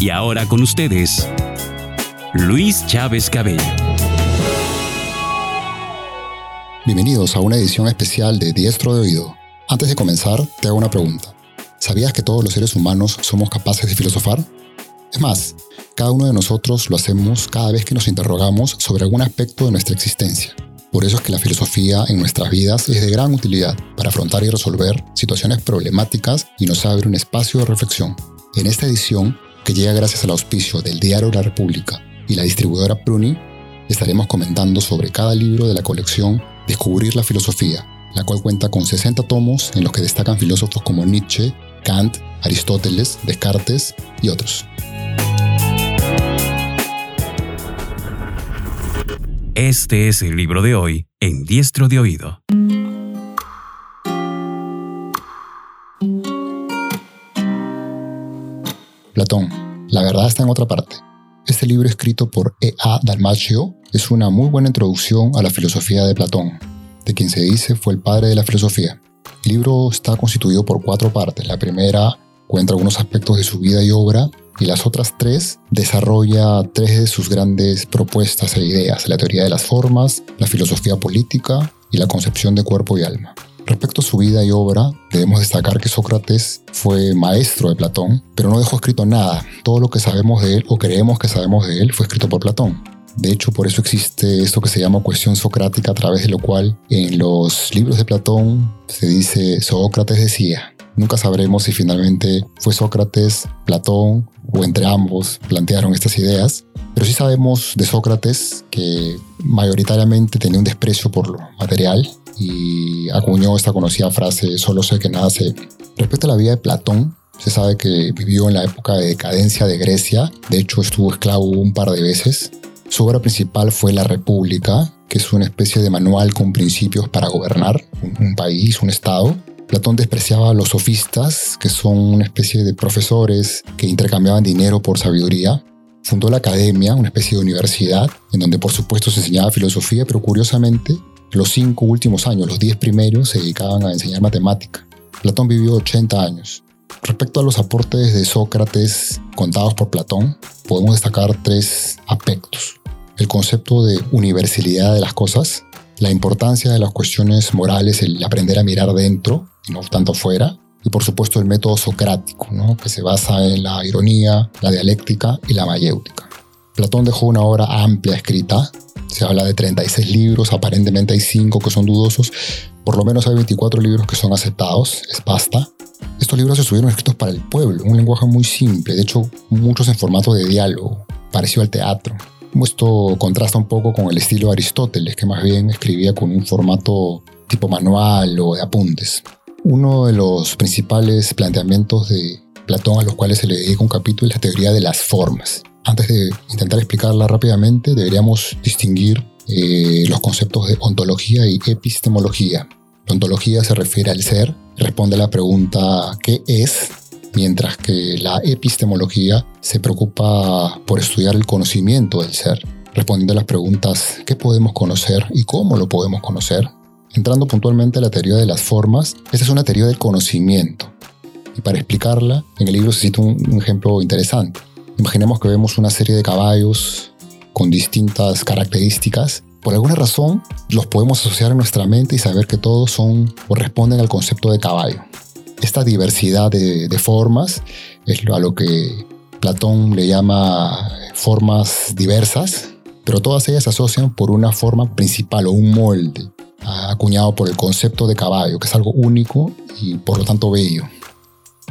Y ahora con ustedes, Luis Chávez Cabello. Bienvenidos a una edición especial de Diestro de Oído. Antes de comenzar, te hago una pregunta. ¿Sabías que todos los seres humanos somos capaces de filosofar? Es más, cada uno de nosotros lo hacemos cada vez que nos interrogamos sobre algún aspecto de nuestra existencia. Por eso es que la filosofía en nuestras vidas es de gran utilidad para afrontar y resolver situaciones problemáticas y nos abre un espacio de reflexión. En esta edición que llega gracias al auspicio del Diario La República y la distribuidora Pruni, estaremos comentando sobre cada libro de la colección Descubrir la Filosofía, la cual cuenta con 60 tomos en los que destacan filósofos como Nietzsche, Kant, Aristóteles, Descartes y otros. Este es el libro de hoy en Diestro de Oído. Platón. La verdad está en otra parte. Este libro escrito por E. A. Dalmaccio es una muy buena introducción a la filosofía de Platón, de quien se dice fue el padre de la filosofía. El libro está constituido por cuatro partes. La primera cuenta algunos aspectos de su vida y obra y las otras tres desarrolla tres de sus grandes propuestas e ideas, la teoría de las formas, la filosofía política y la concepción de cuerpo y alma. Respecto a su vida y obra, debemos destacar que Sócrates fue maestro de Platón, pero no dejó escrito nada. Todo lo que sabemos de él o creemos que sabemos de él fue escrito por Platón. De hecho, por eso existe esto que se llama cuestión socrática, a través de lo cual en los libros de Platón se dice Sócrates decía. Nunca sabremos si finalmente fue Sócrates, Platón o entre ambos plantearon estas ideas, pero sí sabemos de Sócrates que mayoritariamente tenía un desprecio por lo material y acuñó esta conocida frase, solo sé que nada sé. Respecto a la vida de Platón, se sabe que vivió en la época de decadencia de Grecia, de hecho estuvo esclavo un par de veces. Su obra principal fue La República, que es una especie de manual con principios para gobernar un, país, un estado. Platón despreciaba a los sofistas, que son una especie de profesores que intercambiaban dinero por sabiduría. Fundó la academia, una especie de universidad, en donde por supuesto se enseñaba filosofía, pero curiosamente los cinco últimos años, los diez primeros, se dedicaban a enseñar matemática. Platón vivió 80 años. Respecto a los aportes de Sócrates contados por Platón, podemos destacar tres aspectos. El concepto de universalidad de las cosas, la importancia de las cuestiones morales, el aprender a mirar dentro y no tanto fuera, y por supuesto el método socrático, que se basa en la ironía, la dialéctica y la mayéutica. Platón dejó una obra amplia escrita se habla de 36 libros, aparentemente hay 5 que son dudosos, por lo menos hay 24 libros que son aceptados, es basta. Estos libros se estuvieron escritos para el pueblo, un lenguaje muy simple, de hecho muchos en formato de diálogo, parecido al teatro. Esto contrasta un poco con el estilo de Aristóteles, que más bien escribía con un formato tipo manual o de apuntes. Uno de los principales planteamientos de Platón a los cuales se le dedica un capítulo es la teoría de las formas. Antes de intentar explicarla rápidamente, deberíamos distinguir eh, los conceptos de ontología y epistemología. La ontología se refiere al ser, responde a la pregunta ¿qué es? Mientras que la epistemología se preocupa por estudiar el conocimiento del ser, respondiendo a las preguntas ¿qué podemos conocer y cómo lo podemos conocer? Entrando puntualmente a la teoría de las formas, esta es una teoría del conocimiento. Y para explicarla, en el libro se cita un ejemplo interesante. Imaginemos que vemos una serie de caballos con distintas características. Por alguna razón los podemos asociar en nuestra mente y saber que todos son o al concepto de caballo. Esta diversidad de, formas es a lo que Platón le llama formas diversas, pero todas ellas se asocian por una forma principal o un molde acuñado por el concepto de caballo, que es algo único y por lo tanto bello.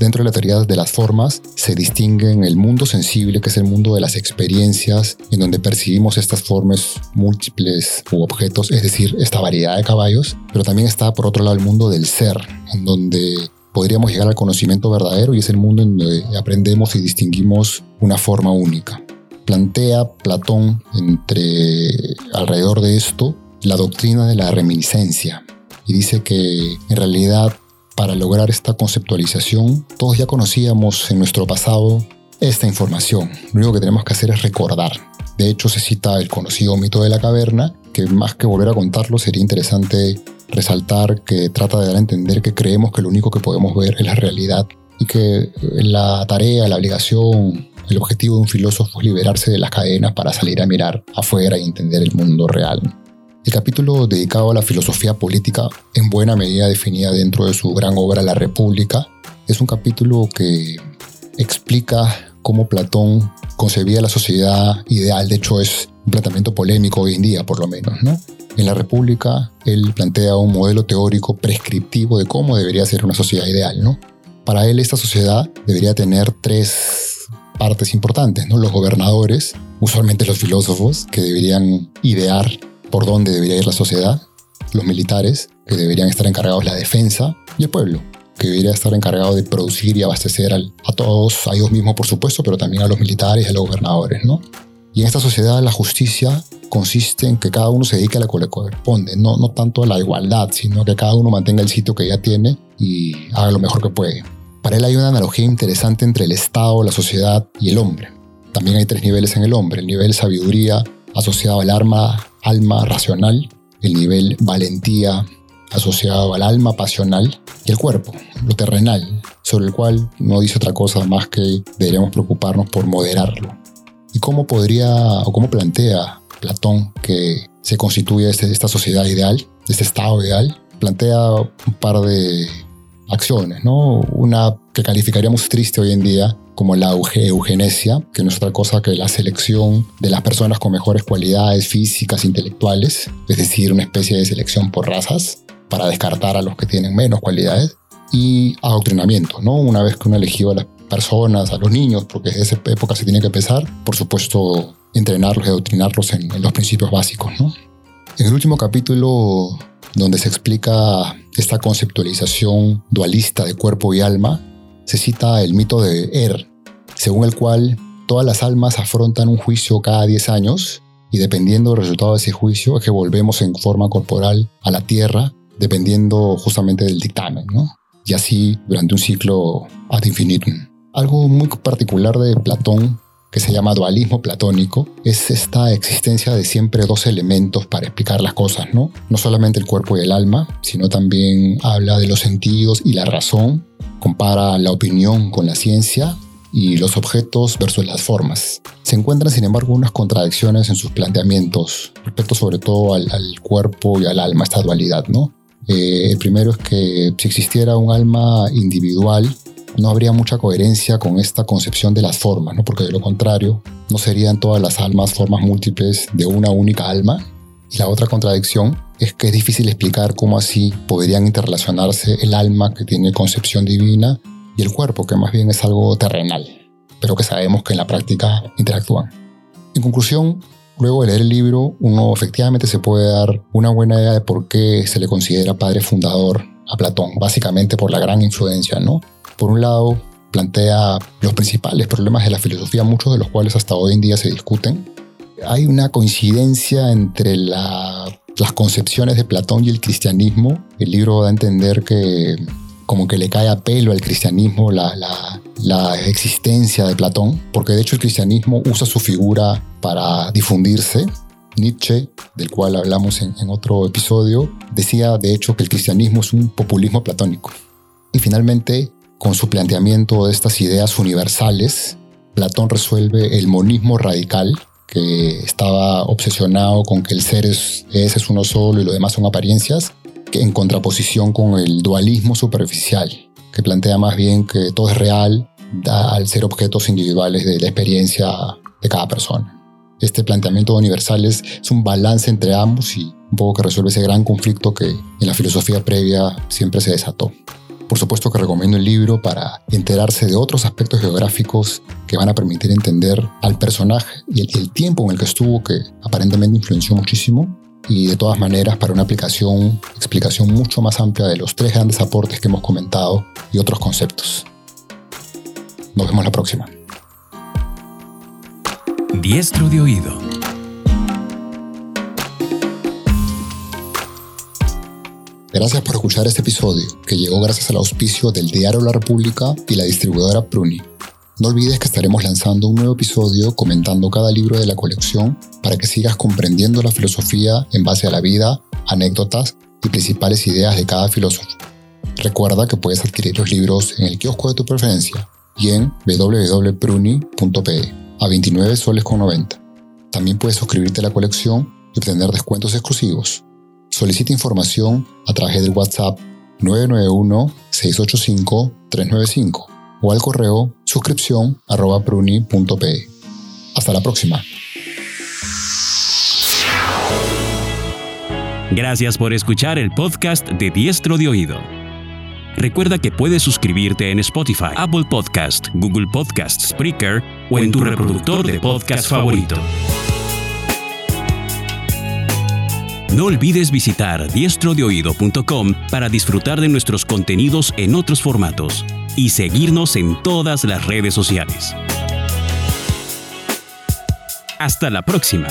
Dentro de la teoría de las formas se distinguen el mundo sensible, que es el mundo de las experiencias, en donde percibimos estas formas múltiples u objetos, es decir, esta variedad de caballos, pero también está por otro lado el mundo del ser, en donde podríamos llegar al conocimiento verdadero y es el mundo en donde aprendemos y distinguimos una forma única. Plantea Platón entre alrededor de esto la doctrina de la reminiscencia y dice que en realidad para lograr esta conceptualización todos ya conocíamos en nuestro pasado esta información. Lo único que tenemos que hacer es recordar. De hecho se cita el conocido mito de la caverna, que más que volver a contarlo sería interesante resaltar que trata de dar a entender que creemos que lo único que podemos ver es la realidad y que la tarea, la obligación, el objetivo de un filósofo es liberarse de las cadenas para salir a mirar afuera y entender el mundo real. El capítulo dedicado a la filosofía política, en buena medida definida dentro de su gran obra La República, es un capítulo que explica cómo Platón concebía la sociedad ideal. De hecho, es un planteamiento polémico hoy en día, por lo menos, ¿no? En la República, él plantea un modelo teórico prescriptivo de cómo debería ser una sociedad ideal, ¿no? Para él, esta sociedad debería tener tres partes importantes, ¿no? Los gobernadores, usualmente los filósofos, que deberían idear por dónde debería ir la sociedad, los militares, que deberían estar encargados de la defensa, y el pueblo, que debería estar encargado de producir y abastecer a todos, a ellos mismos por supuesto, pero también a los militares y a los gobernadores, ¿no? Y en esta sociedad la justicia consiste en que cada uno se dedique a lo que le corresponde, no, no tanto a la igualdad, sino que cada uno mantenga el sitio que ya tiene y haga lo mejor que puede. Para él hay una analogía interesante entre el Estado, la sociedad y el hombre. También hay tres niveles en el hombre, el nivel sabiduría asociado al alma, alma racional, el nivel valentía asociado al alma pasional y el cuerpo, lo terrenal, sobre el cual no dice otra cosa más que deberíamos preocuparnos por moderarlo. ¿Y cómo podría o cómo plantea Platón que se constituye este, esta sociedad ideal, este estado ideal? Plantea un par de acciones, ¿no? Una que calificaríamos triste hoy en día como la eugenesia, que no es otra cosa que la selección de las personas con mejores cualidades físicas, intelectuales, es decir, una especie de selección por razas para descartar a los que tienen menos cualidades, y adoctrinamiento, ¿no? Una vez que uno elegido a las personas, a los niños, porque en esa época se tiene que empezar, por supuesto, entrenarlos y adoctrinarlos en, en los principios básicos, ¿no? En el último capítulo, donde se explica esta conceptualización dualista de cuerpo y alma, se cita el mito de Er, según el cual todas las almas afrontan un juicio cada 10 años y dependiendo del resultado de ese juicio es que volvemos en forma corporal a la Tierra, dependiendo justamente del dictamen, ¿no? Y así durante un ciclo ad infinitum. Algo muy particular de Platón que se llama dualismo platónico, es esta existencia de siempre dos elementos para explicar las cosas, ¿no? No solamente el cuerpo y el alma, sino también habla de los sentidos y la razón, compara la opinión con la ciencia y los objetos versus las formas. Se encuentran, sin embargo, unas contradicciones en sus planteamientos respecto sobre todo al, cuerpo y al alma, esta dualidad, ¿no? Eh, el primero es que si existiera un alma individual, no habría mucha coherencia con esta concepción de las formas, ¿no? porque de lo contrario, no serían todas las almas formas múltiples de una única alma. Y la otra contradicción es que es difícil explicar cómo así podrían interrelacionarse el alma que tiene concepción divina y el cuerpo, que más bien es algo terrenal, pero que sabemos que en la práctica interactúan. En conclusión, luego de leer el libro, uno efectivamente se puede dar una buena idea de por qué se le considera padre fundador a Platón, básicamente por la gran influencia, ¿no? Por un lado, plantea los principales problemas de la filosofía, muchos de los cuales hasta hoy en día se discuten. Hay una coincidencia entre las concepciones de Platón y el cristianismo. El libro da a entender que como que le cae a pelo al cristianismo la, existencia de Platón, porque de hecho el cristianismo usa su figura para difundirse. Nietzsche, del cual hablamos en otro episodio, decía de hecho que el cristianismo es un populismo platónico. Y finalmente, con su planteamiento de estas ideas universales, Platón resuelve el monismo radical, que estaba obsesionado con que el ser es, uno solo y lo demás son apariencias, en contraposición con el dualismo superficial, que plantea más bien que todo es real al ser objetos individuales de la experiencia de cada persona. Este planteamiento universal es, es un balance entre ambos y un poco que resuelve ese gran conflicto que en la filosofía previa siempre se desató. Por supuesto que recomiendo el libro para enterarse de otros aspectos geográficos que van a permitir entender al personaje y el, tiempo en el que estuvo, que aparentemente influenció muchísimo. y de todas maneras para una explicación mucho más amplia de los tres grandes aportes que hemos comentado y otros conceptos. Nos vemos la próxima. Diestro de oído. Gracias por escuchar este episodio, que llegó gracias al auspicio del Diario La República y la distribuidora Pruni. No olvides que estaremos lanzando un nuevo episodio comentando cada libro de la colección para que sigas comprendiendo la filosofía en base a la vida, anécdotas y principales ideas de cada filósofo. Recuerda que puedes adquirir los libros en el kiosco de tu preferencia y en www.pruni.pe a 29 soles con 90. También puedes suscribirte a la colección y obtener descuentos exclusivos. Solicita información a través del WhatsApp 991-685-395 o al correo suscripción arroba pruni.pe. Hasta la próxima. Gracias por escuchar el podcast de Diestro de Oído. Recuerda que puedes suscribirte en Spotify, Apple Podcast, Google Podcast, Spreaker o en tu reproductor de podcast favorito. No olvides visitar diestrodeoído.com para disfrutar de nuestros contenidos en otros formatos y seguirnos en todas las redes sociales. Hasta la próxima.